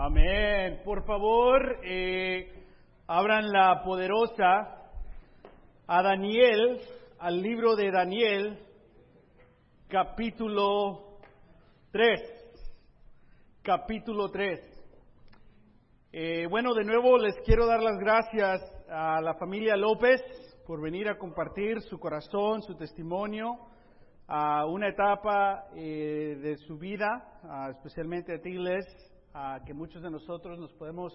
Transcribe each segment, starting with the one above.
Amén. Por favor, eh, abran la poderosa a Daniel, al libro de Daniel, capítulo 3. Capítulo 3. Eh, bueno, de nuevo les quiero dar las gracias a la familia López por venir a compartir su corazón, su testimonio, a una etapa eh, de su vida, especialmente a ti, Les, que muchos de nosotros nos podemos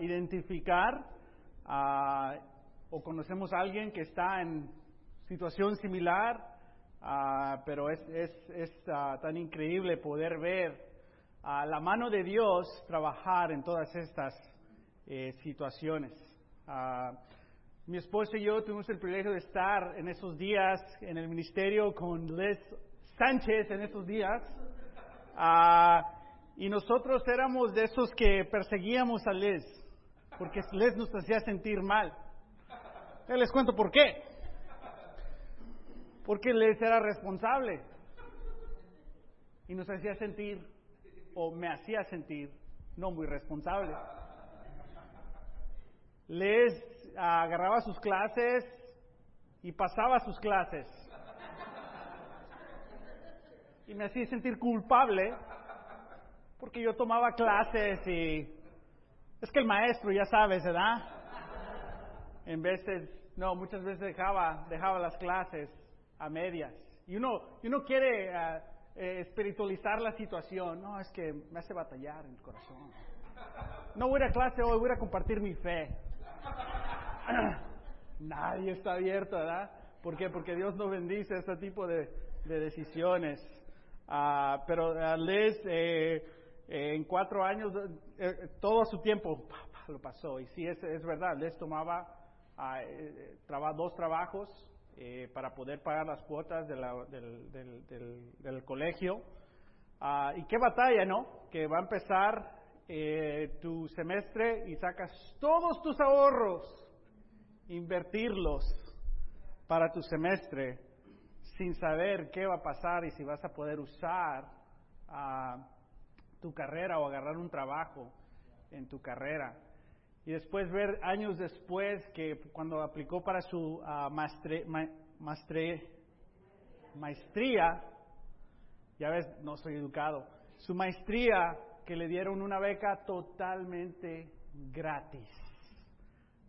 identificar o conocemos a alguien que está en situación similar, pero es, es, es tan increíble poder ver la mano de Dios trabajar en todas estas eh, situaciones. mi esposo y yo tuvimos el privilegio de estar en esos días en el ministerio con Les Sánchez en esos días. Y nosotros éramos de esos que perseguíamos a Les, porque Les nos hacía sentir mal. les cuento por qué. Porque Les era responsable y nos hacía sentir, o me hacía sentir, no muy responsable. Les agarraba sus clases y pasaba sus clases. Y me hacía sentir culpable porque yo tomaba clases y es que el maestro, ya sabes, ¿verdad? En veces, no, muchas veces dejaba, dejaba las clases a medias. Y uno, uno quiere ah, eh, espiritualizar la situación. No, es que me hace batallar el corazón. No voy a clase hoy, voy a compartir mi fe. Nadie está abierto, ¿verdad? ¿Por qué? Porque Dios no bendice este tipo de, decisiones. Ah, pero uh, Liz, eh, en cuatro años, eh, todo su tiempo lo pasó. Y sí, es, es verdad, les tomaba ah, eh, dos trabajos eh, para poder pagar las cuotas del, del, del, colegio. Ah, y qué batalla, ¿no? Que va a empezar tu semestre y sacas todos tus ahorros, invertirlos para tu semestre sin saber qué va a pasar y si vas a poder usar uh, tu carrera o agarrar un trabajo en tu carrera. Y después ver años después que cuando aplicó para su uh, maestría, ya ves, no soy educado, su maestría que le dieron una beca totalmente gratis.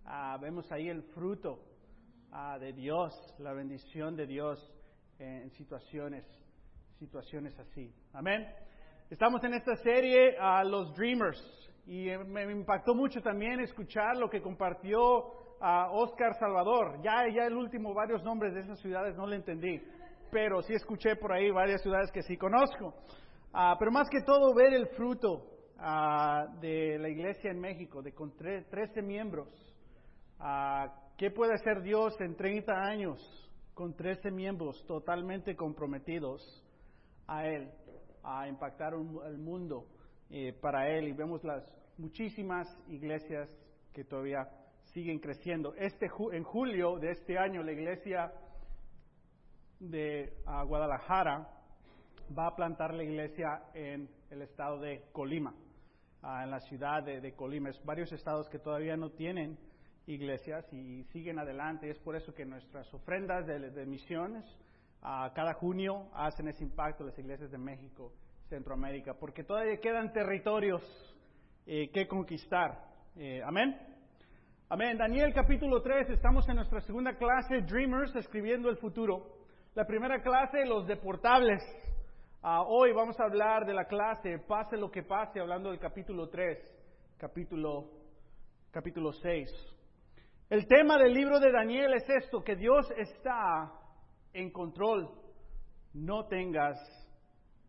Ah, vemos ahí el fruto ah, de Dios, la bendición de Dios en situaciones, situaciones así. Amén. Estamos en esta serie a los Dreamers y me impactó mucho también escuchar lo que compartió a Oscar Salvador. Ya, ya el último, varios nombres de esas ciudades no le entendí, pero sí escuché por ahí varias ciudades que sí conozco. Ah, pero más que todo ver el fruto ah, de la iglesia en México, de con 13 miembros. ¿Qué puede hacer Dios en 30 años con 13 miembros totalmente comprometidos a Él? A impactar el mundo eh, para Él y vemos las muchísimas iglesias que todavía siguen creciendo. Este, en julio de este año la iglesia de Guadalajara va a plantar la iglesia en el estado de Colima, en la ciudad de, Colima. Es varios estados que todavía no tienen iglesias y siguen adelante. Es por eso que nuestras ofrendas de misiones cada junio hacen ese impacto las iglesias de México, Centroamérica, porque todavía quedan territorios eh, que conquistar. Eh, amén. Amén. Daniel capítulo 3, estamos en nuestra segunda clase, Dreamers, escribiendo el futuro. La primera clase, los deportables. Ah, hoy vamos a hablar de la clase, pase lo que pase, hablando del capítulo 3, capítulo, capítulo 6. El tema del libro de Daniel es esto, que Dios está en control, no tengas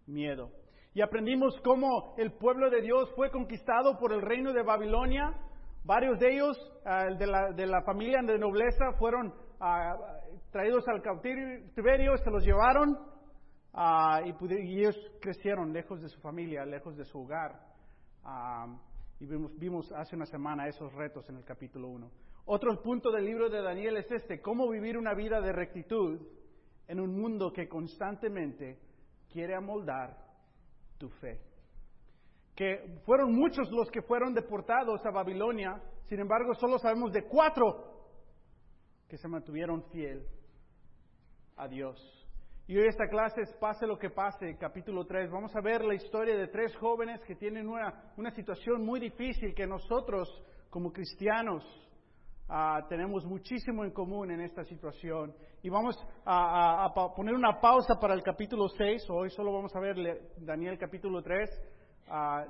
miedo. Y aprendimos cómo el pueblo de Dios fue conquistado por el reino de Babilonia. Varios de ellos, ah, de, la, de, la, familia de nobleza, fueron ah, traídos al cautiverio, se los llevaron ah, y, ellos crecieron lejos de su familia, lejos de su hogar. y vimos, vimos hace una semana esos retos en el capítulo 1. Otro punto del libro de Daniel es este, cómo vivir una vida de rectitud en un mundo que constantemente quiere amoldar tu fe. que fueron muchos los que fueron deportados a Babilonia, sin embargo solo sabemos de cuatro que se mantuvieron fiel a Dios. Y hoy esta clase es Pase lo que pase, capítulo 3. Vamos a ver la historia de tres jóvenes que tienen una, una situación muy difícil que nosotros como cristianos ah, tenemos muchísimo en común en esta situación. Y vamos a, poner una pausa para el capítulo 6. Hoy solo vamos a ver Daniel capítulo 3. Ah,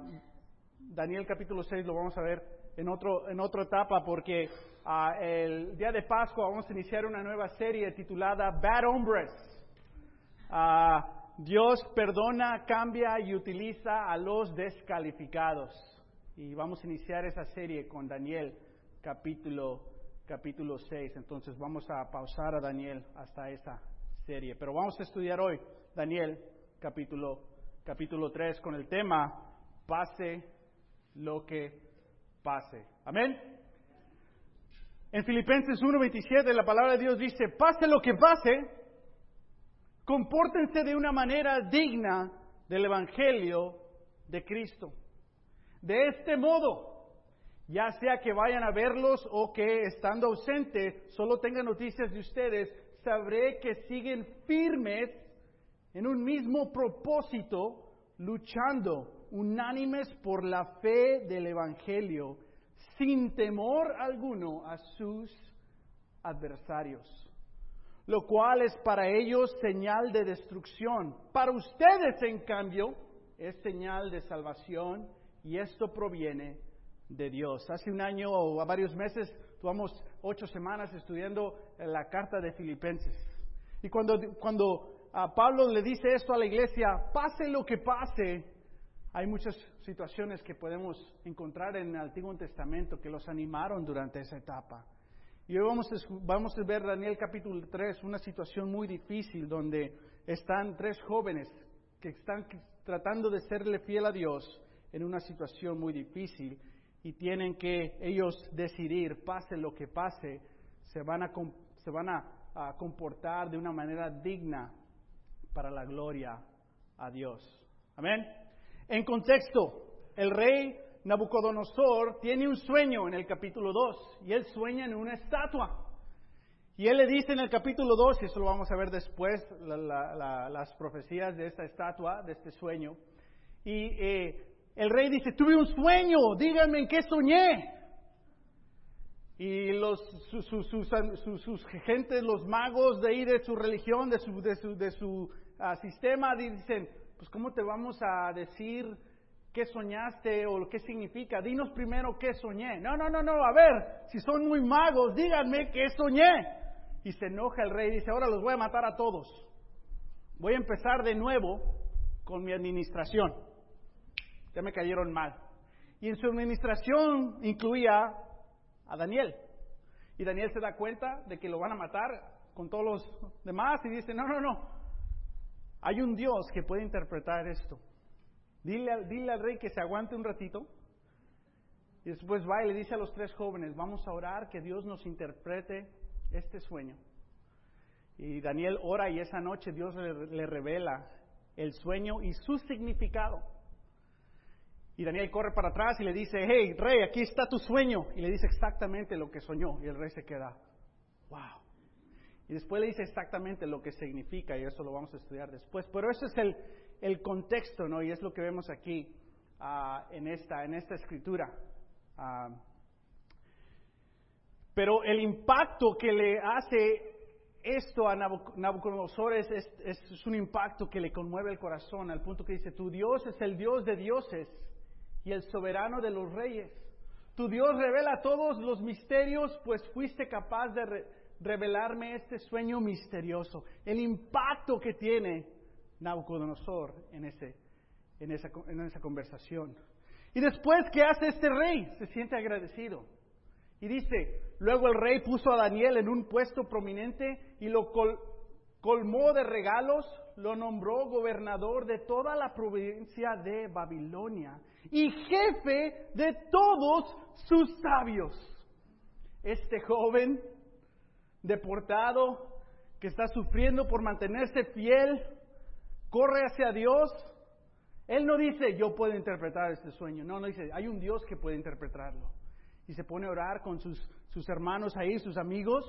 Daniel capítulo 6 lo vamos a ver en, otro, en otra etapa porque ah, el día de Pascua vamos a iniciar una nueva serie titulada Bad Hombres. Dios perdona, cambia y utiliza a los descalificados. Y vamos a iniciar esa serie con Daniel capítulo, capítulo 6. Entonces vamos a pausar a Daniel hasta esa serie. Pero vamos a estudiar hoy Daniel capítulo, capítulo 3 con el tema Pase lo que pase. Amén. En Filipenses 1:27 la palabra de Dios dice, pase lo que pase, compórtense de una manera digna del Evangelio de Cristo. De este modo, ya sea que vayan a verlos o que estando ausente solo tengan noticias de ustedes, sabré que siguen firmes en un mismo propósito, luchando unánimes por la fe del Evangelio, sin temor alguno a sus adversarios, lo cual es para ellos señal de destrucción. Para ustedes, en cambio, es señal de salvación y esto proviene de Dios. Hace un año o varios meses tuvimos ocho semanas estudiando la carta de Filipenses. Y cuando, cuando Pablo le dice esto a la iglesia, pase lo que pase, hay muchas situaciones que podemos encontrar en el Antiguo Testamento que los animaron durante esa etapa. Y hoy vamos a, vamos a ver Daniel capítulo 3, una situación muy difícil donde están tres jóvenes que están tratando de serle fiel a Dios en una situación muy difícil y tienen que ellos decidir, pase lo que pase, se van a, se van a comportar de una manera digna para la gloria a Dios. Amén. En contexto, el rey Nabucodonosor tiene un sueño en el capítulo 2 y él sueña en una estatua. Y él le dice en el capítulo 2, y eso lo vamos a ver después, las profecías de esta estatua, de este sueño. Y eh, el rey dice, tuve un sueño, díganme en qué soñé. Y los, sus, gentes, los magos de ahí de su religión, de su, de su, de su ah, sistema, dicen, pues ¿cómo te vamos a decir qué soñaste o qué significa? Dinos primero qué soñé. No, no, no, no, a ver, si son muy magos, díganme qué soñé. Y se enoja el rey y dice, ahora los voy a matar a todos. Voy a empezar de nuevo con mi administración. Ya me cayeron mal. Y en su administración incluía a Daniel. Y Daniel se da cuenta de que lo van a matar con todos los demás y dice, no, no, no, hay un Dios que puede interpretar esto. Dile, dile al rey que se aguante un ratito. Y después va y le dice a los tres jóvenes, vamos a orar que Dios nos interprete este sueño. Y Daniel ora y esa noche Dios le, revela el sueño y su significado. Y Daniel corre para atrás y le dice, hey, rey, aquí está tu sueño. Y le dice exactamente lo que soñó. Y el rey se queda, wow. Y después le dice exactamente lo que significa, y eso lo vamos a estudiar después. Pero ese es el, el contexto, ¿no? Y es lo que vemos aquí uh, en, esta, en esta escritura. Uh, pero el impacto que le hace esto a Nabucodonosor es, es, un impacto que le conmueve el corazón, al punto que dice, tu Dios es el Dios de dioses y el soberano de los reyes. Tu Dios revela todos los misterios, pues fuiste capaz de, revelarme este sueño misterioso, el impacto que tiene Nabucodonosor en, ese, en, esa, en esa conversación. Y después, ¿qué hace este rey? Se siente agradecido. Y dice, luego el rey puso a Daniel en un puesto prominente y lo colmó de regalos, lo nombró gobernador de toda la provincia de Babilonia y jefe de todos sus sabios. Este joven deportado, que está sufriendo por mantenerse fiel, corre hacia Dios Él no dice, yo puedo interpretar este sueño. No, no dice, hay un Dios que puede interpretarlo. Y se pone a orar con sus, sus hermanos ahí, sus amigos,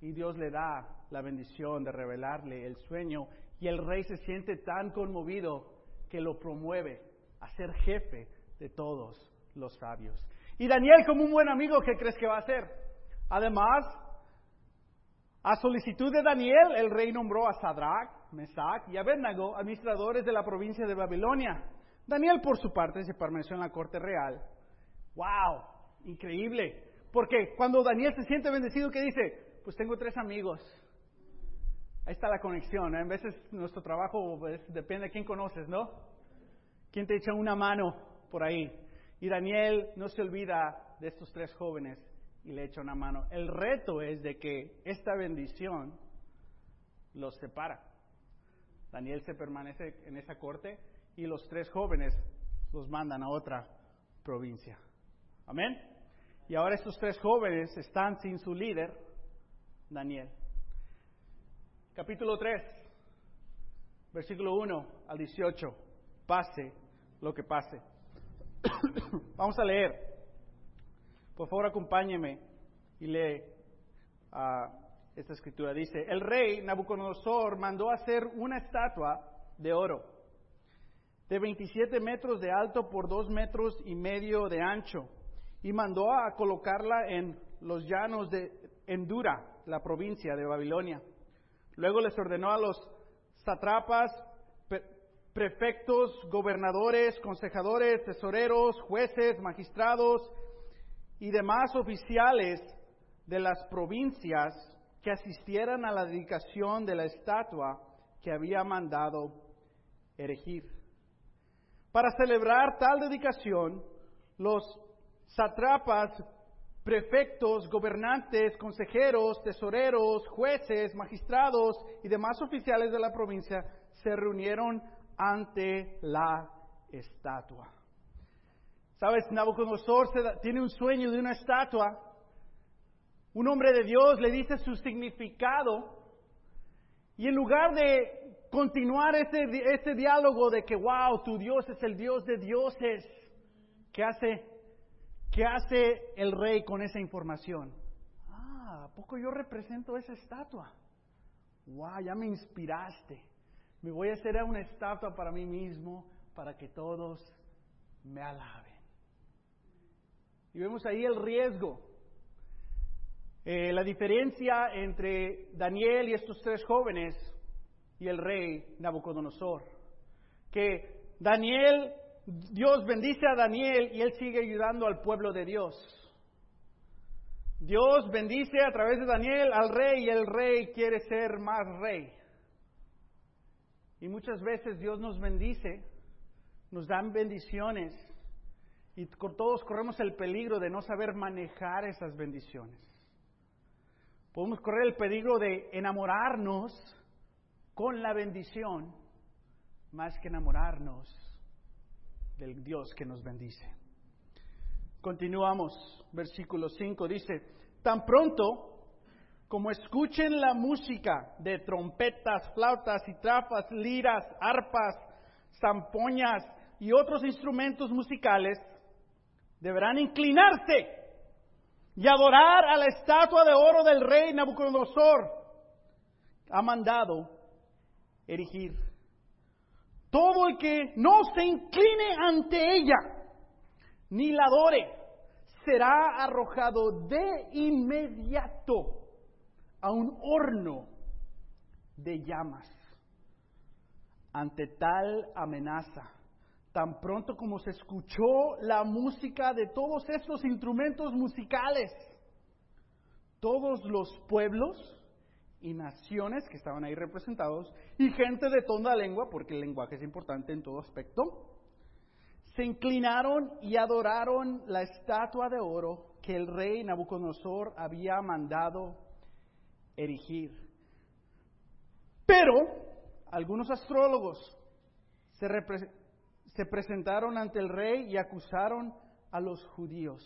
y Dios le da la bendición de revelarle el sueño. Y el rey se siente tan conmovido que lo promueve a ser jefe de todos los sabios. Y Daniel, como un buen amigo, ¿qué crees que va a hacer? Además, a solicitud de Daniel, el rey nombró a Sadrach, Mesach y Abednego, administradores de la provincia de Babilonia. Daniel, por su parte, se permaneció en la corte real. ¡Wow! Increíble. Porque cuando Daniel se siente bendecido, ¿qué dice? Pues tengo tres amigos. Ahí está la conexión. ¿eh? En veces nuestro trabajo pues, depende de quién conoces, ¿no? ¿Quién te echa una mano por ahí? Y Daniel no se olvida de estos tres jóvenes y le echa una mano. El reto es de que esta bendición los separa. Daniel se permanece en esa corte y los tres jóvenes los mandan a otra provincia. Amén. Y ahora estos tres jóvenes están sin su líder, Daniel. Capítulo 3, versículo 1 al 18. Pase lo que pase. Vamos a leer. Por favor, acompáñeme y lee uh, esta escritura. Dice, el rey Nabucodonosor mandó hacer una estatua de oro de 27 metros de alto por 2 metros y medio de ancho y mandó a colocarla en los llanos de Endura, la provincia de Babilonia. Luego les ordenó a los satrapas, prefectos, gobernadores, consejadores, tesoreros, jueces, magistrados y demás oficiales de las provincias que asistieran a la dedicación de la estatua que había mandado erigir. Para celebrar tal dedicación, los satrapas, prefectos, gobernantes, consejeros, tesoreros, jueces, magistrados y demás oficiales de la provincia se reunieron ante la estatua. ¿Sabes? Nabucodonosor tiene un sueño de una estatua un hombre de Dios le dice su significado y en lugar de continuar ese, ese diálogo de que, wow, tu Dios es el Dios de dioses, ¿qué hace, ¿qué hace el rey con esa información? Ah, ¿a poco yo represento esa estatua? Wow, ya me inspiraste. Me voy a hacer una estatua para mí mismo, para que todos me alaben. Y vemos ahí el riesgo eh, la diferencia entre Daniel y estos tres jóvenes y el rey Nabucodonosor. Que Daniel, Dios bendice a Daniel y él sigue ayudando al pueblo de Dios. Dios bendice a través de Daniel al rey y el rey quiere ser más rey. Y muchas veces Dios nos bendice, nos dan bendiciones y todos corremos el peligro de no saber manejar esas bendiciones podemos correr el peligro de enamorarnos con la bendición más que enamorarnos del Dios que nos bendice. Continuamos, versículo 5 dice, tan pronto como escuchen la música de trompetas, flautas y trafas, liras, arpas, zampoñas y otros instrumentos musicales, deberán inclinarse y adorar a la estatua de oro del rey Nabucodonosor, ha mandado erigir. Todo el que no se incline ante ella, ni la adore, será arrojado de inmediato a un horno de llamas. Ante tal amenaza, tan pronto como se escuchó la música de todos estos instrumentos musicales, todos los pueblos y naciones que estaban ahí representados, y gente de toda lengua, porque el lenguaje es importante en todo aspecto, se inclinaron y adoraron la estatua de oro que el rey Nabucodonosor había mandado erigir. Pero algunos astrólogos se, se presentaron ante el rey y acusaron a los judíos.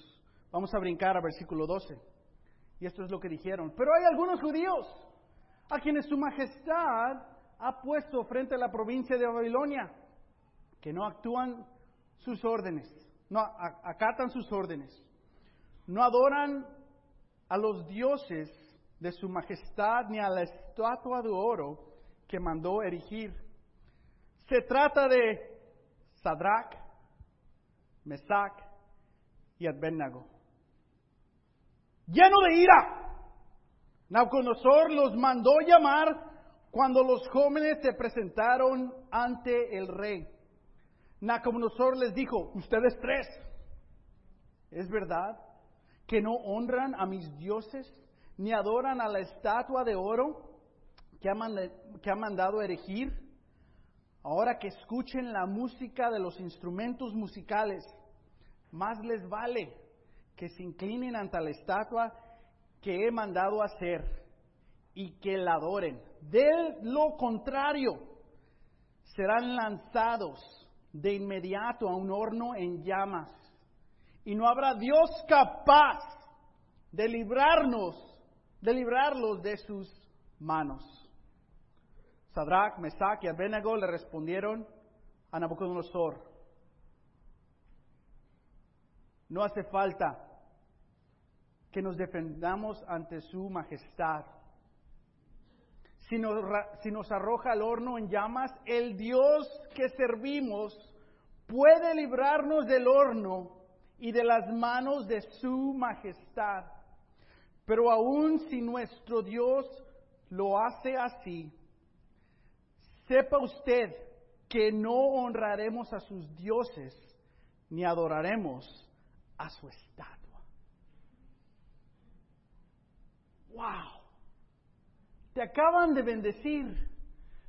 Vamos a brincar a versículo 12. Y esto es lo que dijeron. Pero hay algunos judíos a quienes su majestad ha puesto frente a la provincia de Babilonia. que no actúan sus órdenes, no acatan sus órdenes, no adoran a los dioses de su majestad ni a la estatua de oro que mandó erigir. Se trata de Sadrach, Mesach y Abednego. Lleno de ira, Nabucodonosor los mandó llamar cuando los jóvenes se presentaron ante el rey. Nabucodonosor les dijo, ustedes tres, ¿es verdad que no honran a mis dioses ni adoran a la estatua de oro que ha, mandado erigir? Ahora que escuchen la música de los instrumentos musicales, más les vale que se inclinen ante la estatua que he mandado hacer y que la adoren. De lo contrario, serán lanzados de inmediato a un horno en llamas. Y no habrá Dios capaz de librarnos, de librarlos de sus manos. Sadrach, Mesach y Abednego le respondieron a Nabucodonosor, no hace falta que nos defendamos ante su majestad si nos, arroja al horno en llamas, el Dios que servimos puede librarnos del horno y de las manos de su majestad. Pero aun si nuestro Dios lo hace así, sepa usted que no honraremos a sus dioses ni adoraremos a su estatua. ¡Wow! Te acaban de bendecir.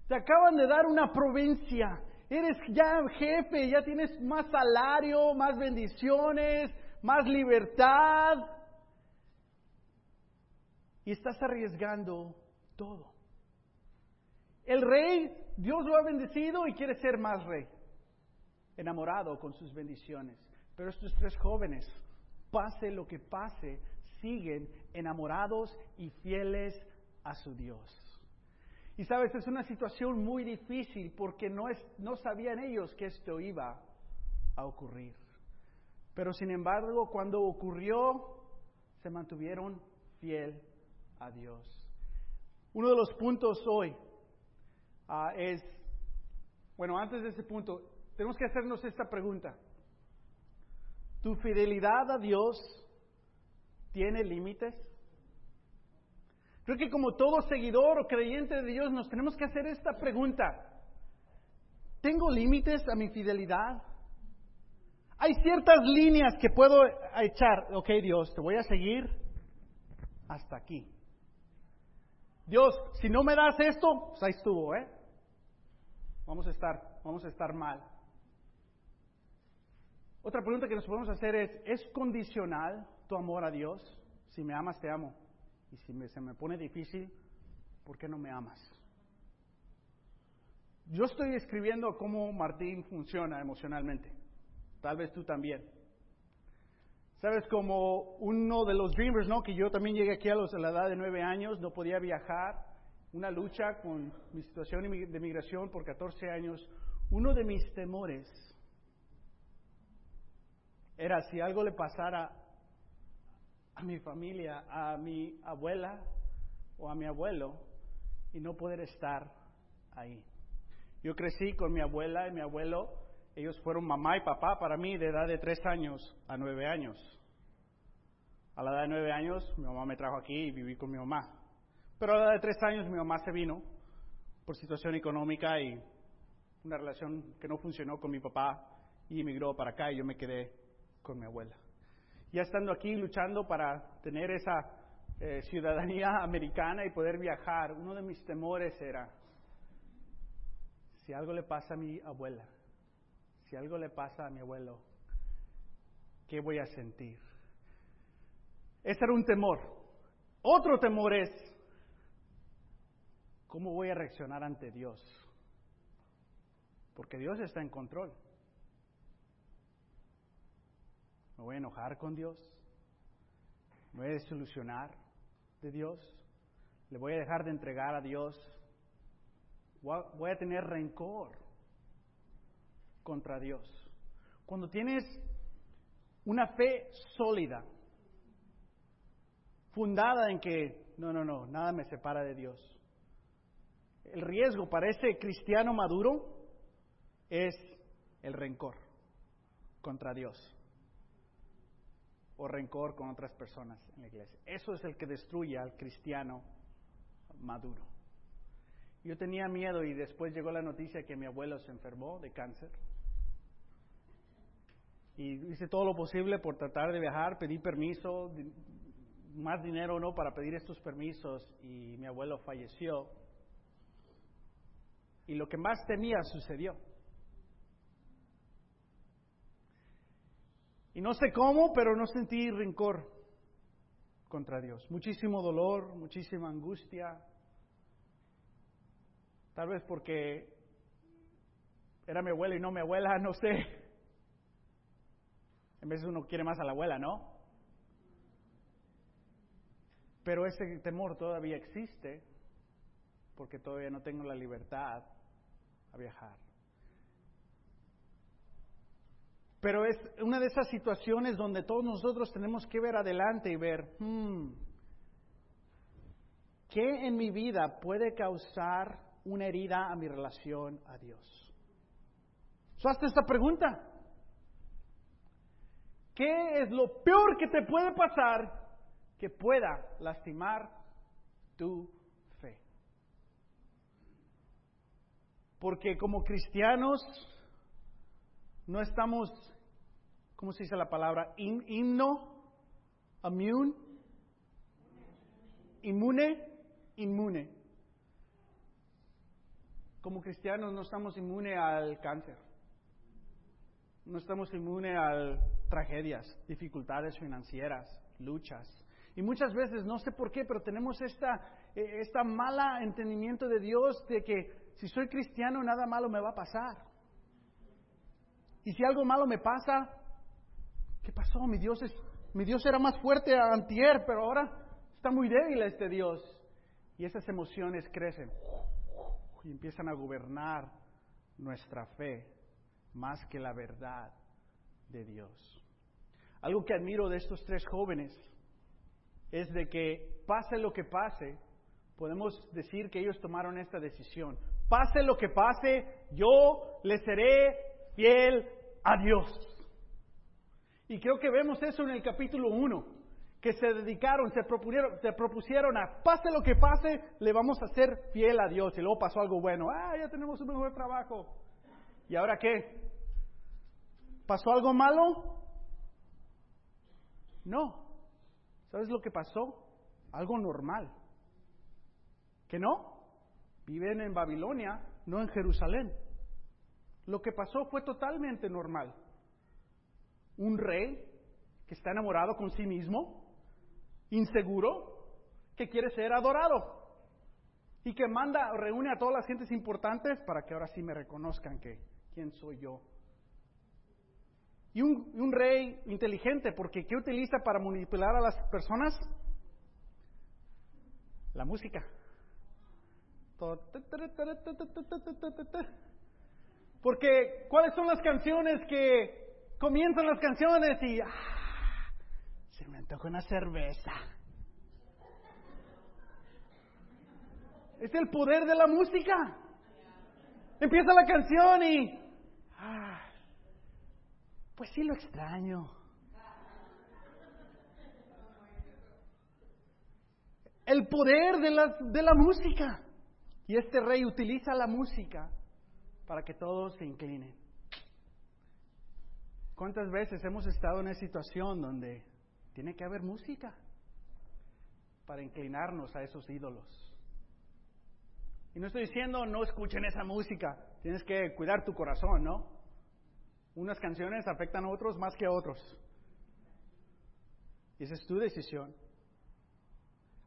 Te acaban de dar una provincia. Eres ya jefe, ya tienes más salario, más bendiciones, más libertad. Y estás arriesgando todo. El rey, Dios lo ha bendecido y quiere ser más rey. Enamorado con sus bendiciones. Pero estos tres jóvenes, pase lo que pase, siguen enamorados y fieles a su Dios. Y sabes, es una situación muy difícil porque no, es, no sabían ellos que esto iba a ocurrir. Pero sin embargo, cuando ocurrió, se mantuvieron fiel a Dios. Uno de los puntos hoy ah, es, bueno, antes de ese punto, tenemos que hacernos esta pregunta. ¿Tu fidelidad a Dios tiene límites? Creo que como todo seguidor o creyente de Dios nos tenemos que hacer esta pregunta. ¿Tengo límites a mi fidelidad? Hay ciertas líneas que puedo echar. Ok, Dios, te voy a seguir hasta aquí. Dios, si no me das esto, pues ahí estuvo, ¿eh? Vamos a estar, vamos a estar mal. Otra pregunta que nos podemos hacer es, ¿es condicional tu amor a Dios? Si me amas, te amo. Y si se me pone difícil, ¿por qué no me amas? Yo estoy escribiendo cómo Martín funciona emocionalmente. Tal vez tú también. Sabes, como uno de los dreamers, ¿no? Que yo también llegué aquí a, los, a la edad de nueve años, no podía viajar, una lucha con mi situación de migración por 14 años. Uno de mis temores era si algo le pasara a mi familia, a mi abuela o a mi abuelo y no poder estar ahí. Yo crecí con mi abuela y mi abuelo, ellos fueron mamá y papá para mí de edad de tres años a nueve años. A la edad de nueve años mi mamá me trajo aquí y viví con mi mamá. Pero a la edad de tres años mi mamá se vino por situación económica y una relación que no funcionó con mi papá y emigró para acá y yo me quedé con mi abuela ya estando aquí luchando para tener esa eh, ciudadanía americana y poder viajar, uno de mis temores era, si algo le pasa a mi abuela, si algo le pasa a mi abuelo, ¿qué voy a sentir? Ese era un temor. Otro temor es, ¿cómo voy a reaccionar ante Dios? Porque Dios está en control. ¿Me voy a enojar con Dios? ¿Me voy a desilusionar de Dios? ¿Le voy a dejar de entregar a Dios? ¿Voy a tener rencor? contra Dios. Cuando tienes una fe sólida, fundada en que, no, no, no, nada me separa de Dios. El riesgo para ese cristiano maduro es el rencor contra Dios o rencor con otras personas en la iglesia. Eso es el que destruye al cristiano maduro. Yo tenía miedo y después llegó la noticia que mi abuelo se enfermó de cáncer. Y hice todo lo posible por tratar de viajar, pedí permiso, más dinero o no para pedir estos permisos y mi abuelo falleció. Y lo que más temía sucedió. Y no sé cómo, pero no sentí rencor contra Dios. Muchísimo dolor, muchísima angustia. Tal vez porque era mi abuela y no mi abuela, no sé. En vez uno quiere más a la abuela, ¿no? Pero ese temor todavía existe porque todavía no tengo la libertad a viajar. Pero es una de esas situaciones donde todos nosotros tenemos que ver adelante y ver, hmm, ¿qué en mi vida puede causar una herida a mi relación a Dios? ¿So esta pregunta? ¿Qué es lo peor que te puede pasar que pueda lastimar tu fe? Porque como cristianos no estamos ¿cómo se dice la palabra? himno, immune, inmune, inmune. Como cristianos no estamos inmunes al cáncer, no estamos inmunes a tragedias, dificultades financieras, luchas. Y muchas veces, no sé por qué, pero tenemos esta, eh, esta mala entendimiento de Dios de que si soy cristiano nada malo me va a pasar. Y si algo malo me pasa, ¿Qué pasó? Mi Dios, es, mi Dios era más fuerte antier, pero ahora está muy débil este Dios. Y esas emociones crecen y empiezan a gobernar nuestra fe más que la verdad de Dios. Algo que admiro de estos tres jóvenes es de que pase lo que pase, podemos decir que ellos tomaron esta decisión. Pase lo que pase, yo le seré fiel a Dios. Y creo que vemos eso en el capítulo 1, que se dedicaron, se propusieron, se propusieron a, pase lo que pase, le vamos a ser fiel a Dios. Y luego pasó algo bueno, ah, ya tenemos un mejor trabajo. ¿Y ahora qué? ¿Pasó algo malo? No. ¿Sabes lo que pasó? Algo normal. ¿Que no? Viven en Babilonia, no en Jerusalén. Lo que pasó fue totalmente normal un rey que está enamorado con sí mismo, inseguro, que quiere ser adorado y que manda, reúne a todas las gentes importantes para que ahora sí me reconozcan que quién soy yo. Y un, un rey inteligente, porque ¿qué utiliza para manipular a las personas? La música. Porque, ¿cuáles son las canciones que comienzan las canciones y ah, se me antoja una cerveza. Es el poder de la música. Empieza la canción y ah, pues sí lo extraño. El poder de la, de la música. Y este rey utiliza la música para que todos se inclinen. ¿Cuántas veces hemos estado en una situación donde tiene que haber música para inclinarnos a esos ídolos? Y no estoy diciendo no escuchen esa música, tienes que cuidar tu corazón, ¿no? Unas canciones afectan a otros más que a otros. Y esa es tu decisión.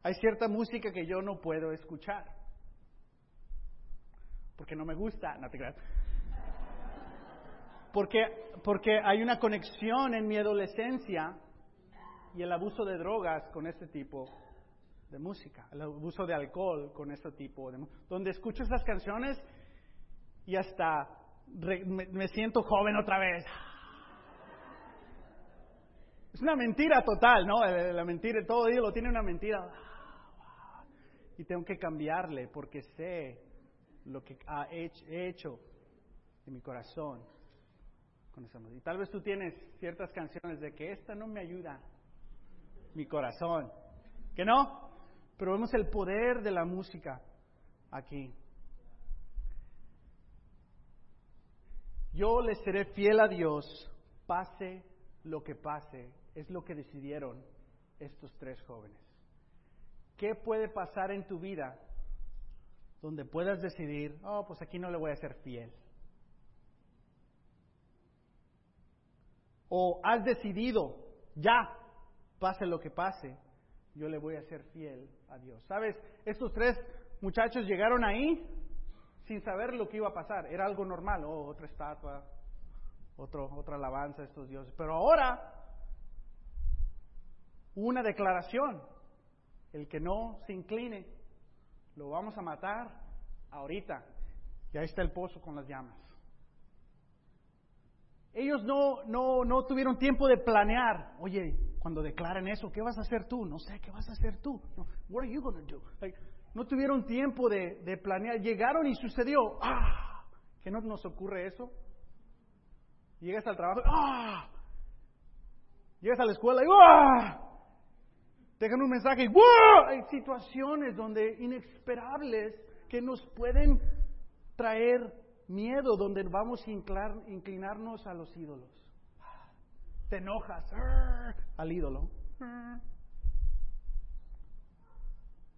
Hay cierta música que yo no puedo escuchar. Porque no me gusta, no te creas. Porque, porque hay una conexión en mi adolescencia y el abuso de drogas con este tipo de música, el abuso de alcohol con este tipo de música, donde escucho esas canciones y hasta me, siento joven otra vez. Es una mentira total, ¿no? La mentira, todo lo tiene una mentira. Y tengo que cambiarle porque sé lo que ha hecho en mi corazón. Y tal vez tú tienes ciertas canciones de que esta no me ayuda, mi corazón. ¿Que no? Pero vemos el poder de la música aquí. Yo le seré fiel a Dios, pase lo que pase, es lo que decidieron estos tres jóvenes. ¿Qué puede pasar en tu vida donde puedas decidir, oh, pues aquí no le voy a ser fiel? O has decidido, ya, pase lo que pase, yo le voy a ser fiel a Dios. ¿Sabes? Estos tres muchachos llegaron ahí sin saber lo que iba a pasar. Era algo normal, oh, otra estatua, otro, otra alabanza a estos dioses. Pero ahora, una declaración. El que no se incline, lo vamos a matar ahorita. Y ahí está el pozo con las llamas. Ellos no, no, no tuvieron tiempo de planear. Oye, cuando declaren eso, ¿qué vas a hacer tú? No sé, ¿qué vas a hacer tú? No, what are you going to do? no tuvieron tiempo de, de, planear. Llegaron y sucedió. ¡Ah! ¿Que no nos ocurre eso? Llegas al trabajo. ¡Ah! Llegas a la escuela y ¡ah! Dejan un mensaje y ¡ah! Hay situaciones donde inesperables que nos pueden traer miedo donde vamos a inclinarnos a los ídolos. Te enojas al ídolo.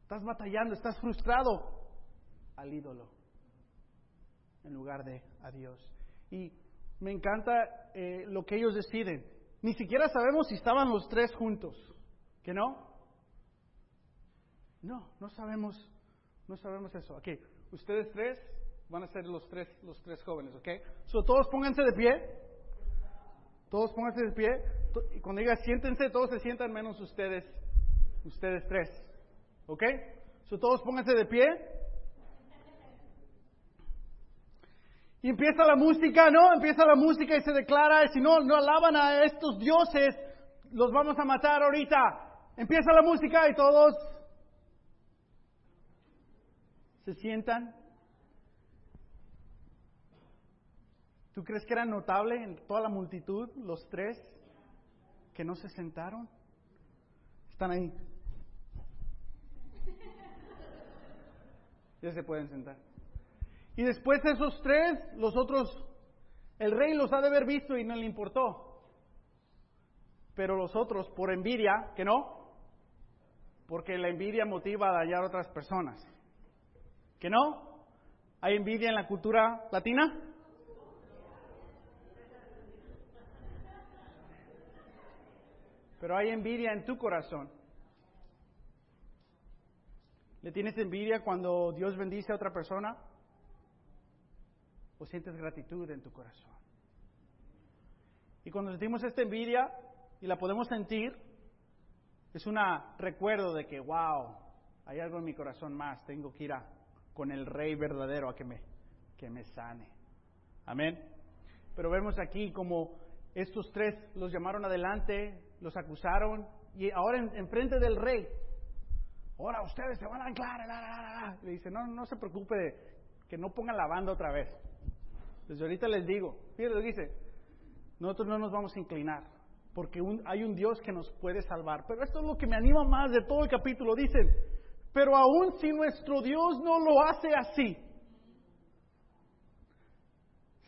Estás batallando, estás frustrado al ídolo en lugar de a Dios. Y me encanta eh, lo que ellos deciden. Ni siquiera sabemos si estaban los tres juntos. ¿Que no? No, no sabemos, no sabemos eso. Ok, ustedes tres Van a ser los tres, los tres jóvenes, ¿ok? So, todos pónganse de pie. Todos pónganse de pie. Y cuando diga siéntense, todos se sientan menos ustedes, ustedes tres. ¿Ok? So, todos pónganse de pie. Y empieza la música, ¿no? Empieza la música y se declara, si no, no alaban a estos dioses, los vamos a matar ahorita. Empieza la música y todos se sientan. ¿Tú crees que era notable en toda la multitud, los tres, que no se sentaron? Están ahí. Ya se pueden sentar. Y después de esos tres, los otros, el rey los ha de haber visto y no le importó. Pero los otros, por envidia, que no, porque la envidia motiva a dañar a otras personas. ¿Que no? ¿Hay envidia en la cultura latina? Pero hay envidia en tu corazón. ¿Le tienes envidia cuando Dios bendice a otra persona? ¿O sientes gratitud en tu corazón? Y cuando sentimos esta envidia y la podemos sentir, es un recuerdo de que, wow, hay algo en mi corazón más, tengo que ir a, con el Rey verdadero a que me, que me sane. Amén. Pero vemos aquí como estos tres los llamaron adelante, los acusaron y ahora en, frente del rey, ahora ustedes se van a anclar. Le dice, no, no se preocupe que no pongan la banda otra vez. Desde ahorita les digo, fíjate, dice, nosotros no nos vamos a inclinar, porque hay un Dios que nos puede salvar. Pero esto es lo que me anima más de todo el capítulo. Dicen, pero aún si nuestro Dios no lo hace así,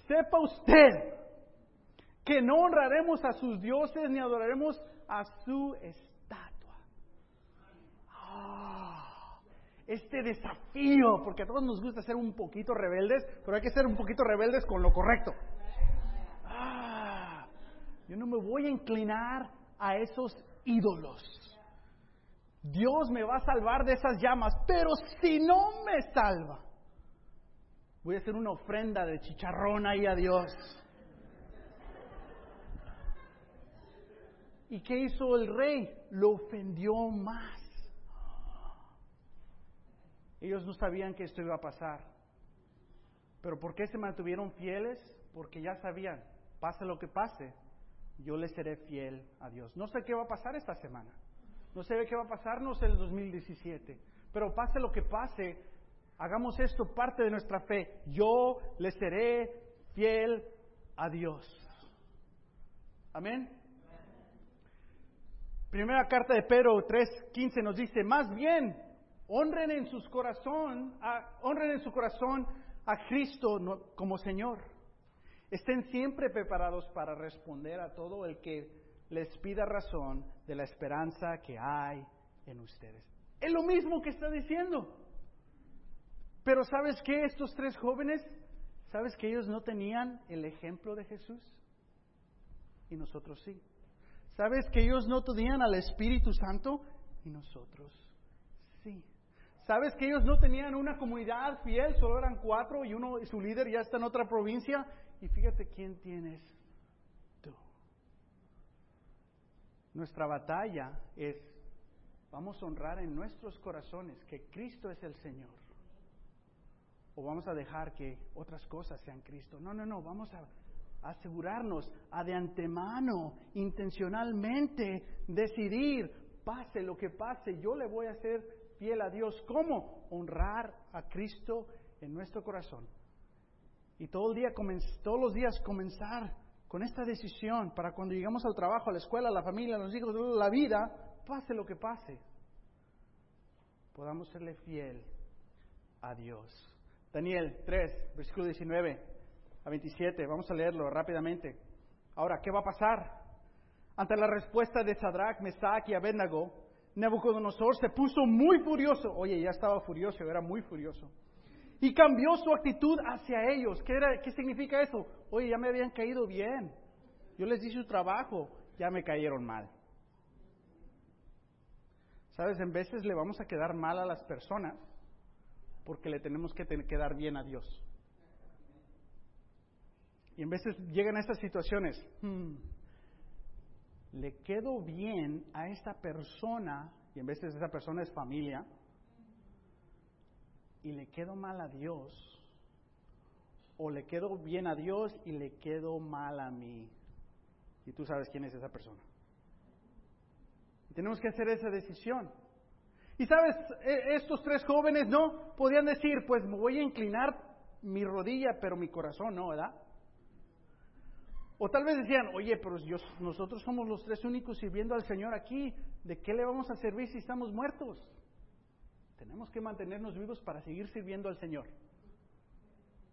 sepa usted que no honraremos a sus dioses ni adoraremos a su estatua. Ah, este desafío, porque a todos nos gusta ser un poquito rebeldes, pero hay que ser un poquito rebeldes con lo correcto. Ah, yo no me voy a inclinar a esos ídolos. Dios me va a salvar de esas llamas, pero si no me salva, voy a hacer una ofrenda de chicharrón ahí a Dios. ¿Y qué hizo el rey? Lo ofendió más. Ellos no sabían que esto iba a pasar. Pero ¿por qué se mantuvieron fieles? Porque ya sabían, pase lo que pase, yo le seré fiel a Dios. No sé qué va a pasar esta semana. No sé qué va a pasarnos en el 2017. Pero pase lo que pase, hagamos esto parte de nuestra fe. Yo le seré fiel a Dios. Amén. Primera carta de Pedro 3:15 nos dice, más bien, honren en sus corazón, honren en su corazón a Cristo como Señor. Estén siempre preparados para responder a todo el que les pida razón de la esperanza que hay en ustedes. Es lo mismo que está diciendo. Pero ¿sabes qué? Estos tres jóvenes, ¿sabes que ellos no tenían el ejemplo de Jesús? Y nosotros sí. ¿Sabes que ellos no tenían al Espíritu Santo? Y nosotros sí. ¿Sabes que ellos no tenían una comunidad fiel? Solo eran cuatro y uno, su líder ya está en otra provincia. Y fíjate quién tienes tú. Nuestra batalla es, vamos a honrar en nuestros corazones que Cristo es el Señor. O vamos a dejar que otras cosas sean Cristo. No, no, no, vamos a asegurarnos a de antemano, intencionalmente, decidir, pase lo que pase, yo le voy a hacer fiel a Dios. ¿Cómo? Honrar a Cristo en nuestro corazón. Y todo el día, todos los días comenzar con esta decisión para cuando llegamos al trabajo, a la escuela, a la familia, a los hijos, a la vida, pase lo que pase, podamos serle fiel a Dios. Daniel 3, versículo 19 a 27. Vamos a leerlo rápidamente. Ahora, ¿qué va a pasar? Ante la respuesta de Sadrach, Mesach y Abednego, Nabucodonosor se puso muy furioso. Oye, ya estaba furioso, era muy furioso. Y cambió su actitud hacia ellos. ¿Qué, ¿Qué significa eso? Oye, ya me habían caído bien. Yo les di su trabajo, ya me cayeron mal. Sabes, en veces le vamos a quedar mal a las personas porque le tenemos que quedar bien a Dios. Y en veces llegan a estas situaciones, hmm, le quedo bien a esta persona, y en veces esa persona es familia, y le quedo mal a Dios, o le quedo bien a Dios y le quedo mal a mí. Y tú sabes quién es esa persona. tenemos que hacer esa decisión. Y sabes, e, estos tres jóvenes no podían decir, pues me voy a inclinar mi rodilla, pero mi corazón no, ¿verdad? O tal vez decían, oye, pero nosotros somos los tres únicos sirviendo al Señor aquí, ¿de qué le vamos a servir si estamos muertos? Tenemos que mantenernos vivos para seguir sirviendo al Señor.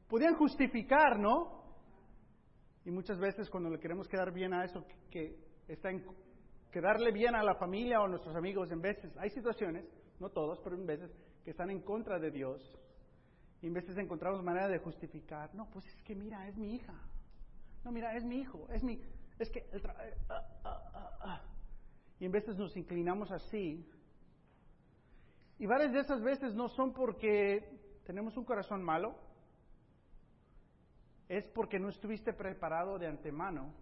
Podían justificar, ¿no? Y muchas veces cuando le queremos quedar bien a eso, que, está en quedarle bien a la familia o a nuestros amigos, en veces hay situaciones, no todos, pero en veces, que están en contra de Dios. Y en veces encontramos manera de justificar, no, pues es que mira, es mi hija, no, mira, es mi hijo, es mi, es que el eh, ah, ah, ah, y en veces nos inclinamos así. Y varias de esas veces no son porque tenemos un corazón malo, es porque no estuviste preparado de antemano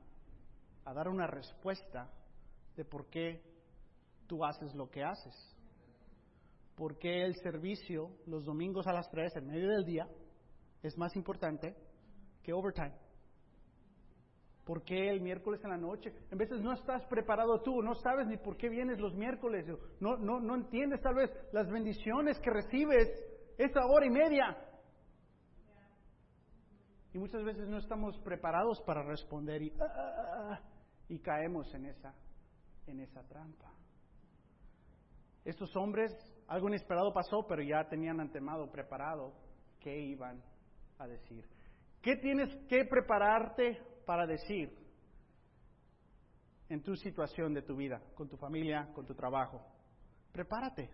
a dar una respuesta de por qué tú haces lo que haces. ¿Por qué el servicio los domingos a las 3 en medio del día es más importante que overtime? ¿Por qué el miércoles en la noche? En veces no estás preparado tú, no sabes ni por qué vienes los miércoles, no, no, no entiendes tal vez las bendiciones que recibes esa hora y media. Y muchas veces no estamos preparados para responder y, ah, ah, ah, y caemos en esa, en esa trampa. Estos hombres, algo inesperado pasó, pero ya tenían antemado preparado qué iban a decir. ¿Qué tienes que prepararte para decir en tu situación de tu vida, con tu familia, con tu trabajo. Prepárate.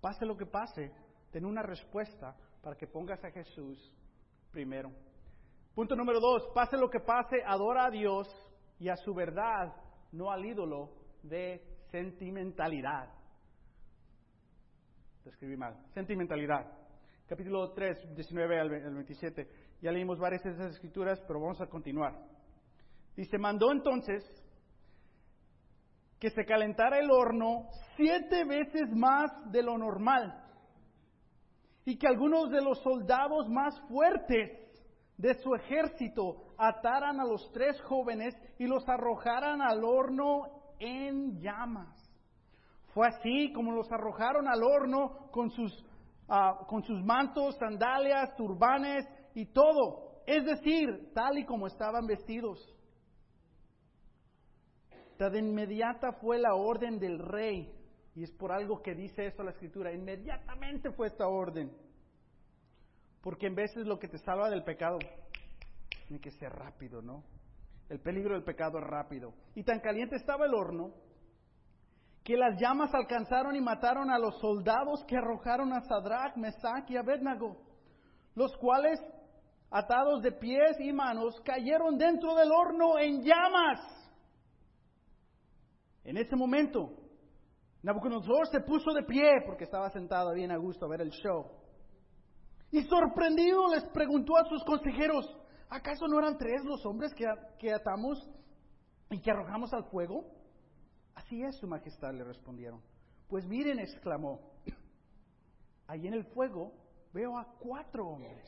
Pase lo que pase, ten una respuesta para que pongas a Jesús primero. Punto número dos, pase lo que pase, adora a Dios y a su verdad, no al ídolo de sentimentalidad. Te escribí mal. Sentimentalidad. Capítulo 3, 19 al 27. Ya leímos varias de esas escrituras, pero vamos a continuar. Dice, mandó entonces que se calentara el horno siete veces más de lo normal y que algunos de los soldados más fuertes de su ejército ataran a los tres jóvenes y los arrojaran al horno en llamas. Fue así como los arrojaron al horno con sus, ah, con sus mantos, sandalias, turbanes y todo. Es decir, tal y como estaban vestidos. De inmediata fue la orden del rey. Y es por algo que dice esto la escritura. Inmediatamente fue esta orden. Porque en veces lo que te salva del pecado tiene que ser rápido, ¿no? El peligro del pecado es rápido. Y tan caliente estaba el horno que las llamas alcanzaron y mataron a los soldados que arrojaron a Sadrach, Mesach y Abednego, los cuales, atados de pies y manos, cayeron dentro del horno en llamas. En ese momento, Nabucodonosor se puso de pie porque estaba sentado bien a gusto a ver el show. Y sorprendido les preguntó a sus consejeros, ¿acaso no eran tres los hombres que, que atamos y que arrojamos al fuego? Así es, Su Majestad, le respondieron. Pues miren, exclamó, ahí en el fuego veo a cuatro hombres,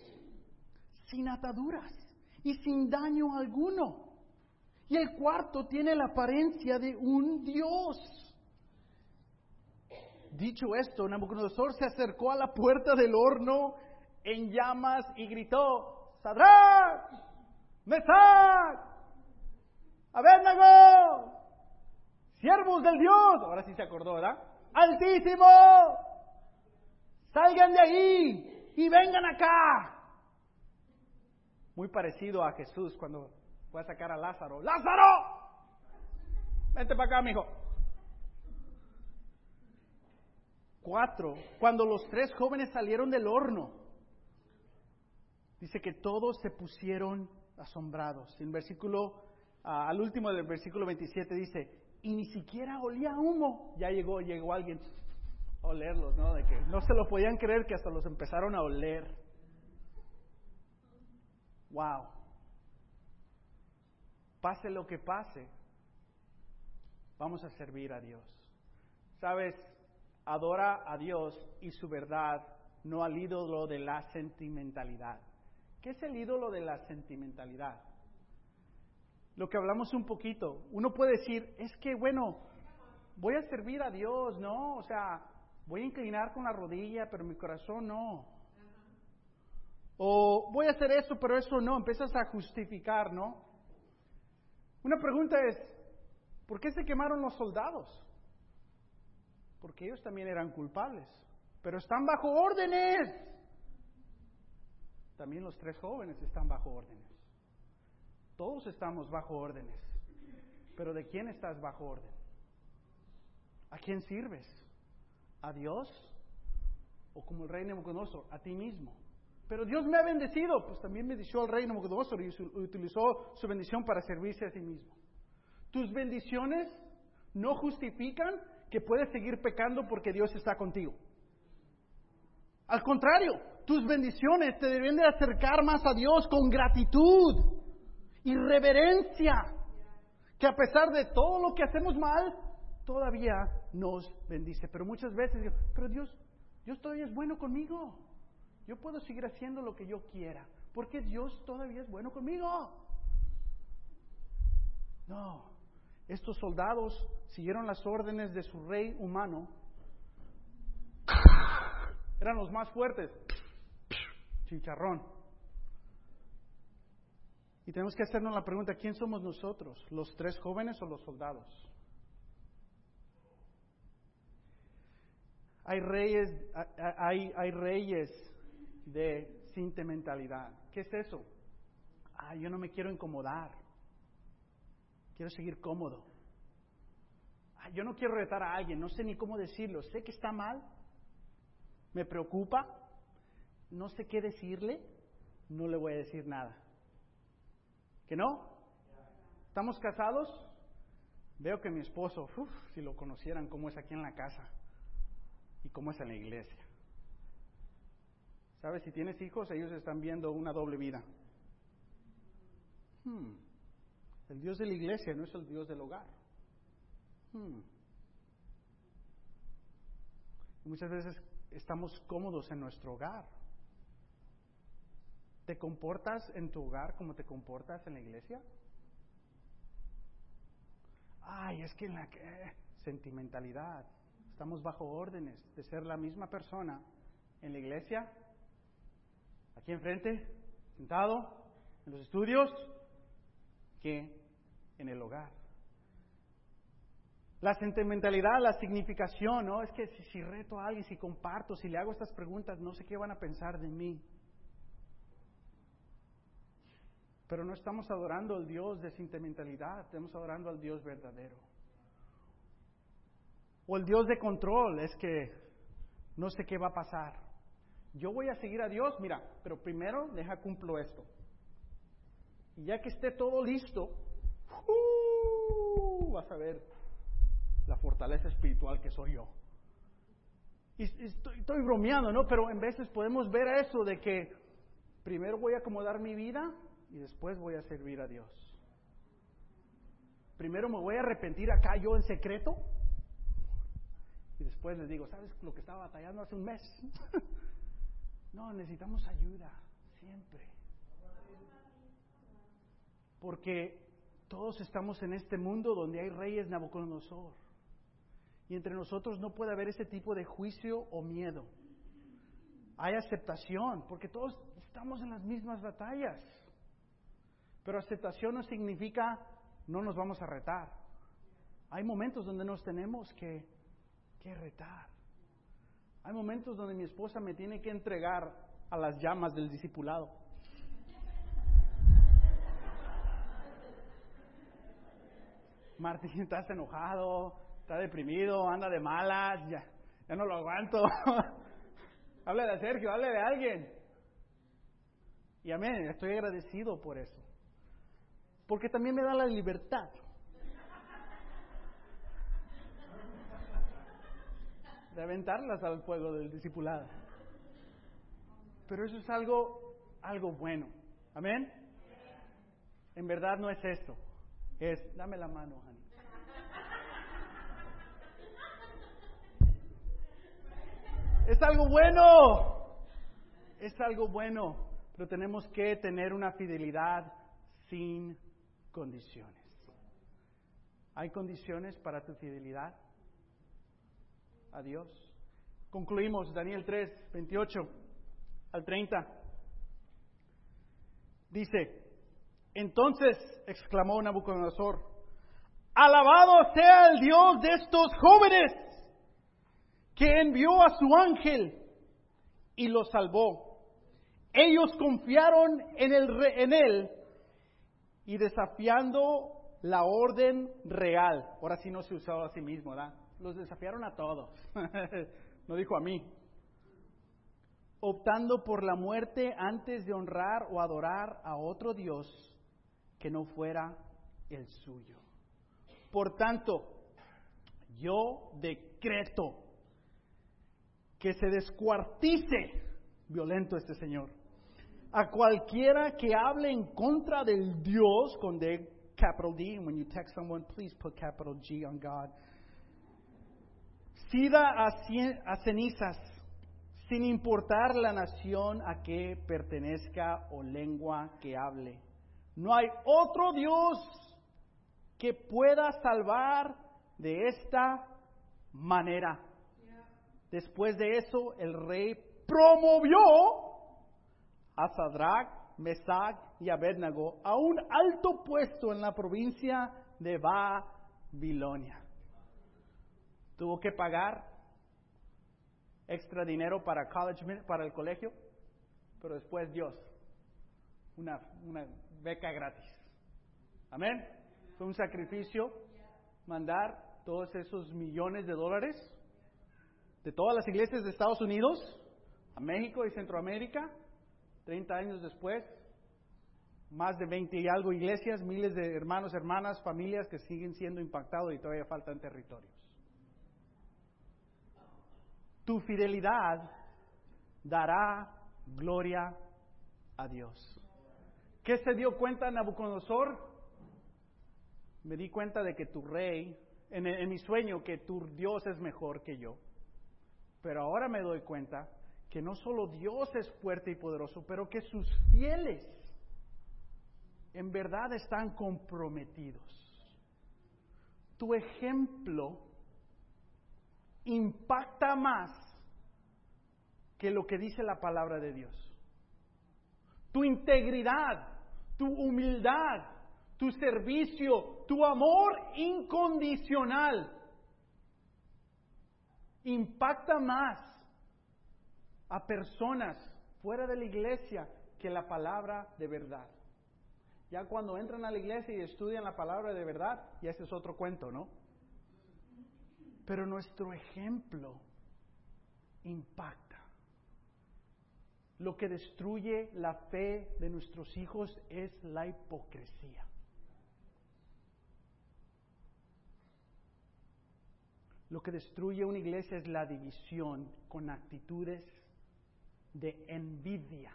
sin ataduras y sin daño alguno. Y el cuarto tiene la apariencia de un dios. Dicho esto, Nabucodonosor se acercó a la puerta del horno en llamas y gritó, Sadrach, Mesach, Abednego, siervos del Dios, ahora sí se acordó, ¿verdad? Altísimo, salgan de ahí y vengan acá. Muy parecido a Jesús cuando fue a sacar a Lázaro. Lázaro, vente para acá, mijo. Cuatro, cuando los tres jóvenes salieron del horno, dice que todos se pusieron asombrados. En versículo, ah, al último del versículo 27 dice, y ni siquiera olía humo. Ya llegó, llegó alguien a olerlos, ¿no? De que no se lo podían creer que hasta los empezaron a oler. Wow. Pase lo que pase, vamos a servir a Dios. Sabes, adora a Dios y su verdad, no al ídolo de la sentimentalidad. ¿Qué es el ídolo de la sentimentalidad? Lo que hablamos un poquito. Uno puede decir, es que, bueno, voy a servir a Dios, ¿no? O sea, voy a inclinar con la rodilla, pero mi corazón no. O voy a hacer eso, pero eso no. Empiezas a justificar, ¿no? Una pregunta es, ¿por qué se quemaron los soldados? porque ellos también eran culpables, pero están bajo órdenes. También los tres jóvenes están bajo órdenes. Todos estamos bajo órdenes. Pero ¿de quién estás bajo orden? ¿A quién sirves? ¿A Dios? ¿O como el rey Nebuchadnezzar, a ti mismo? Pero Dios me ha bendecido, pues también bendició al rey Nebuchadnezzar y utilizó su bendición para servirse a sí mismo. Tus bendiciones no justifican que puedes seguir pecando porque Dios está contigo. Al contrario, tus bendiciones te deben de acercar más a Dios con gratitud y reverencia, que a pesar de todo lo que hacemos mal, todavía nos bendice. Pero muchas veces digo, pero Dios, Dios todavía es bueno conmigo. Yo puedo seguir haciendo lo que yo quiera, porque Dios todavía es bueno conmigo. No, estos soldados siguieron las órdenes de su rey humano. Eran los más fuertes. Chicharrón. Y tenemos que hacernos la pregunta, ¿quién somos nosotros? ¿Los tres jóvenes o los soldados? Hay reyes, hay, hay reyes de sentimentalidad. ¿Qué es eso? Ah, yo no me quiero incomodar. Quiero seguir cómodo. yo no quiero retar a alguien, no sé ni cómo decirlo. Sé que está mal, me preocupa, no sé qué decirle, no le voy a decir nada. ¿Que no? ¿Estamos casados? Veo que mi esposo, si lo conocieran cómo es aquí en la casa y cómo es en la iglesia. ¿Sabes? Si tienes hijos, ellos están viendo una doble vida. Hmm. El Dios de la iglesia no es el Dios del hogar. Hmm. Muchas veces estamos cómodos en nuestro hogar. ¿Te comportas en tu hogar como te comportas en la iglesia? Ay, es que en la que sentimentalidad. Estamos bajo órdenes de ser la misma persona en la iglesia, aquí enfrente, sentado, en los estudios, que en el hogar. La sentimentalidad, la significación, ¿no? Es que si, reto a alguien, si comparto, si le hago estas preguntas, no sé qué van a pensar de mí. Pero no estamos adorando al Dios de sentimentalidad, estamos adorando al Dios verdadero. O el Dios de control, es que no sé qué va a pasar. Yo voy a seguir a Dios, mira, pero primero deja cumplo esto. Y ya que esté todo listo, uh, vas a ver la fortaleza espiritual que soy yo. Y estoy, estoy bromeando, ¿no? Pero en veces podemos ver eso de que primero voy a acomodar mi vida y después voy a servir a Dios. Primero me voy a arrepentir acá yo en secreto y después les digo, ¿sabes lo que estaba batallando hace un mes? no, necesitamos ayuda, siempre. Porque todos estamos en este mundo donde hay reyes Nabucodonosor. Y entre nosotros no puede haber ese tipo de juicio o miedo. Hay aceptación, porque todos estamos en las mismas batallas. Pero aceptación no significa no nos vamos a retar. Hay momentos donde nos tenemos que, que retar. Hay momentos donde mi esposa me tiene que entregar a las llamas del discipulado. Martín, estás enojado, está deprimido, anda de malas, ya, ya no lo aguanto. hable de Sergio, hable de alguien. Y amén, estoy agradecido por eso. Porque también me da la libertad. De aventarlas al fuego del discipulado. Pero eso es algo, algo bueno. Amén. En verdad no es eso. Es, dame la mano, Hani. Es algo bueno. Es algo bueno. Pero tenemos que tener una fidelidad sin condiciones. ¿Hay condiciones para tu fidelidad a Dios? Concluimos Daniel 3, 28 al 30. Dice, entonces exclamó Nabucodonosor, alabado sea el Dios de estos jóvenes que envió a su ángel y los salvó. Ellos confiaron en, el, en él y desafiando la orden real. Ahora sí no se usaba a sí mismo, ¿verdad? Los desafiaron a todos. no dijo a mí. Optando por la muerte antes de honrar o adorar a otro Dios que no fuera el suyo. Por tanto, yo decreto que se descuartice, violento este señor, a cualquiera que hable en contra del Dios con D, capital D, when you text someone, please put capital G on God. Sida a, a cenizas, sin importar la nación a que pertenezca o lengua que hable. No hay otro Dios que pueda salvar de esta manera. Después de eso, el rey promovió a Sadrach, Mesach y Abednego a un alto puesto en la provincia de Babilonia. Tuvo que pagar extra dinero para, college, para el colegio, pero después Dios, una, una beca gratis. Amén. Fue un sacrificio mandar todos esos millones de dólares de todas las iglesias de Estados Unidos a México y Centroamérica 30 años después, más de 20 y algo iglesias, miles de hermanos, hermanas, familias que siguen siendo impactados y todavía faltan territorios. Tu fidelidad dará gloria a Dios. ¿Qué se dio cuenta Nabucodonosor? Me di cuenta de que tu rey, en, en mi sueño, que tu Dios es mejor que yo. Pero ahora me doy cuenta que no solo Dios es fuerte y poderoso, pero que sus fieles en verdad están comprometidos. Tu ejemplo impacta más que lo que dice la palabra de Dios. Tu integridad, tu humildad, tu servicio, tu amor incondicional impacta más a personas fuera de la iglesia que la palabra de verdad. Ya cuando entran a la iglesia y estudian la palabra de verdad, ya ese es otro cuento, ¿no? Pero nuestro ejemplo impacta. Lo que destruye la fe de nuestros hijos es la hipocresía. Lo que destruye una iglesia es la división con actitudes de envidia.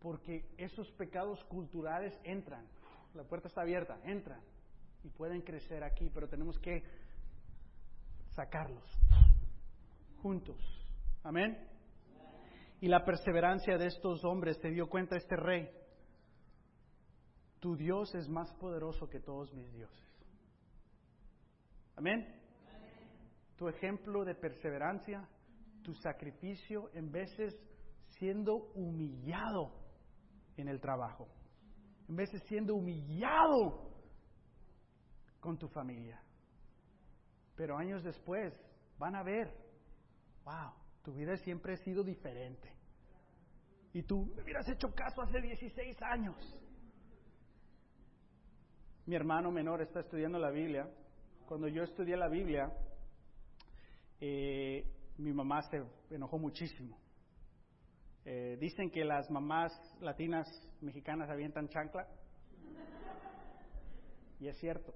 Porque esos pecados culturales entran, la puerta está abierta, entran y pueden crecer aquí, pero tenemos que sacarlos juntos. Amén. Y la perseverancia de estos hombres se dio cuenta este rey. Tu Dios es más poderoso que todos mis dioses. Amén. Tu ejemplo de perseverancia, tu sacrificio, en veces siendo humillado en el trabajo, en veces siendo humillado con tu familia. Pero años después van a ver, wow, tu vida siempre ha sido diferente. Y tú me hubieras hecho caso hace 16 años. Mi hermano menor está estudiando la Biblia cuando yo estudié la Biblia, eh, mi mamá se enojó muchísimo. Eh, dicen que las mamás latinas mexicanas avientan chancla. Y es cierto.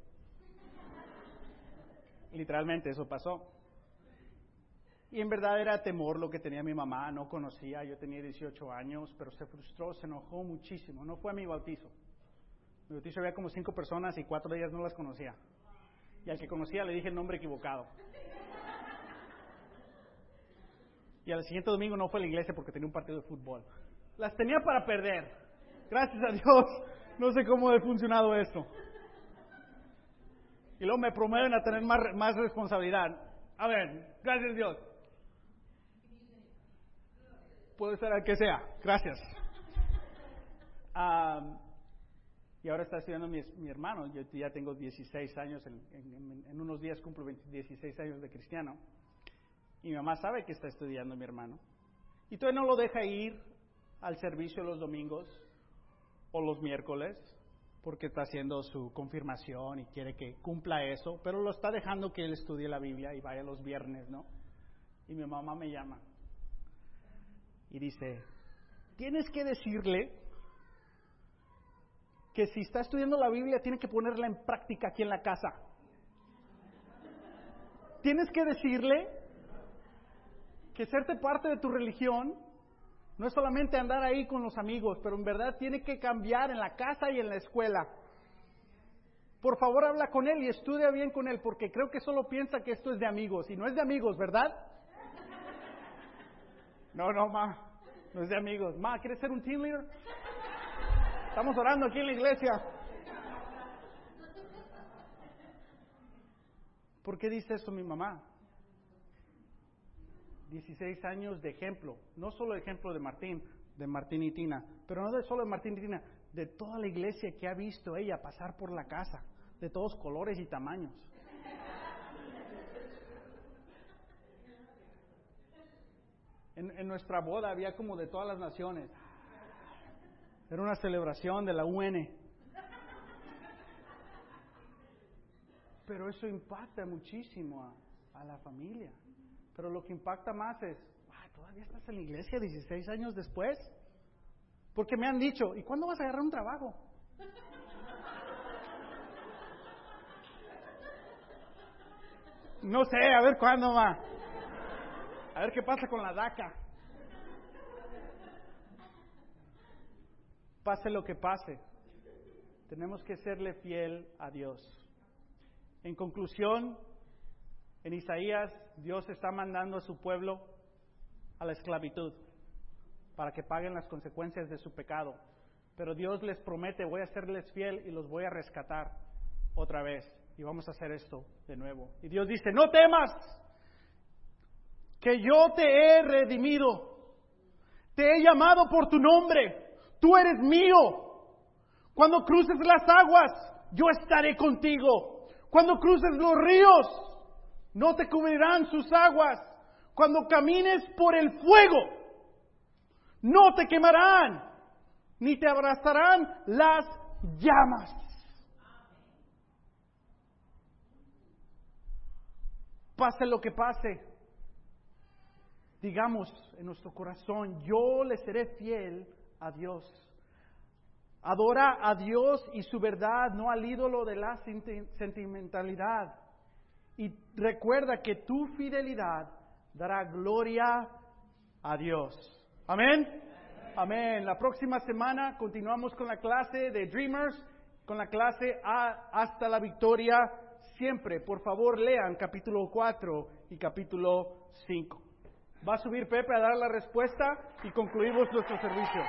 Literalmente eso pasó. Y en verdad era temor lo que tenía mi mamá, no conocía, yo tenía 18 años, pero se frustró, se enojó muchísimo. No fue a mi bautizo. Mi bautizo había como cinco personas y cuatro de ellas no las conocía y al que conocía le dije el nombre equivocado. Y al siguiente domingo no fue a la iglesia porque tenía un partido de fútbol. Las tenía para perder. Gracias a Dios. No sé cómo ha funcionado esto. Y luego me promueven a tener más, más responsabilidad. A ver, gracias Dios. Puede ser al que sea. Gracias. Um, y ahora está estudiando mi, mi hermano. Yo ya tengo 16 años, en, unos días cumplo 16 años de cristiano. Y mi mamá sabe que está estudiando mi hermano. Y todavía no lo deja ir al servicio los domingos o los miércoles, porque está haciendo su confirmación y quiere que cumpla eso, pero lo está dejando que él estudie la Biblia y vaya los viernes, ¿no? Y mi mamá me llama y dice, tienes que decirle que si está estudiando la Biblia tiene que ponerla en práctica aquí en la casa. Tienes que decirle que serte parte de tu religión no es solamente andar ahí con los amigos, pero en verdad tiene que cambiar en la casa y en la escuela. Por favor, habla con él y estudia bien con él, porque creo que solo piensa que esto es de amigos, y no es de amigos, ¿verdad? No, no, ma, no es de amigos. Ma, ¿quieres ser un team leader? Estamos orando aquí en la iglesia. ¿Por qué dice eso mi mamá? 16 años de ejemplo, no solo ejemplo de Martín, de Martín y Tina, pero no de solo de Martín y Tina, de toda la iglesia que ha visto ella pasar por la casa, de todos colores y tamaños. En, en nuestra boda había como de todas las naciones. Era una celebración de la UN. Pero eso impacta muchísimo a, la familia. Pero lo que impacta más es, ¿todavía estás en la iglesia 16 años después? Porque me han dicho, ¿y cuándo vas a agarrar un trabajo? No sé, a ver cuándo va. A ver qué pasa con la DACA. Pase lo que pase, tenemos que serle fiel a Dios. En conclusión, En Isaías, Dios está mandando a su pueblo a la esclavitud para que paguen las consecuencias de su pecado. Pero Dios les promete, voy a serles fiel y los voy a rescatar otra vez. Y vamos a hacer esto de nuevo. Y Dios dice, no temas, que yo te he redimido. Te he llamado por tu nombre. Tú eres mío. Cuando cruces las aguas, yo estaré contigo. Cuando cruces los ríos, no te cubrirán sus aguas. Cuando camines por el fuego, no te quemarán, ni te abrazarán las llamas. Pase lo que pase, digamos en nuestro corazón, yo le seré fiel a Dios. Adora a Dios y su verdad, no al ídolo de la sentimentalidad. Y recuerda que tu fidelidad dará gloria a Dios. Amén. Amén. La próxima semana continuamos con la clase de Dreamers, con la clase hasta la victoria siempre. Por favor, lean capítulo 4 y capítulo 5. Va a subir Pepe a dar la respuesta y concluimos nuestro servicio.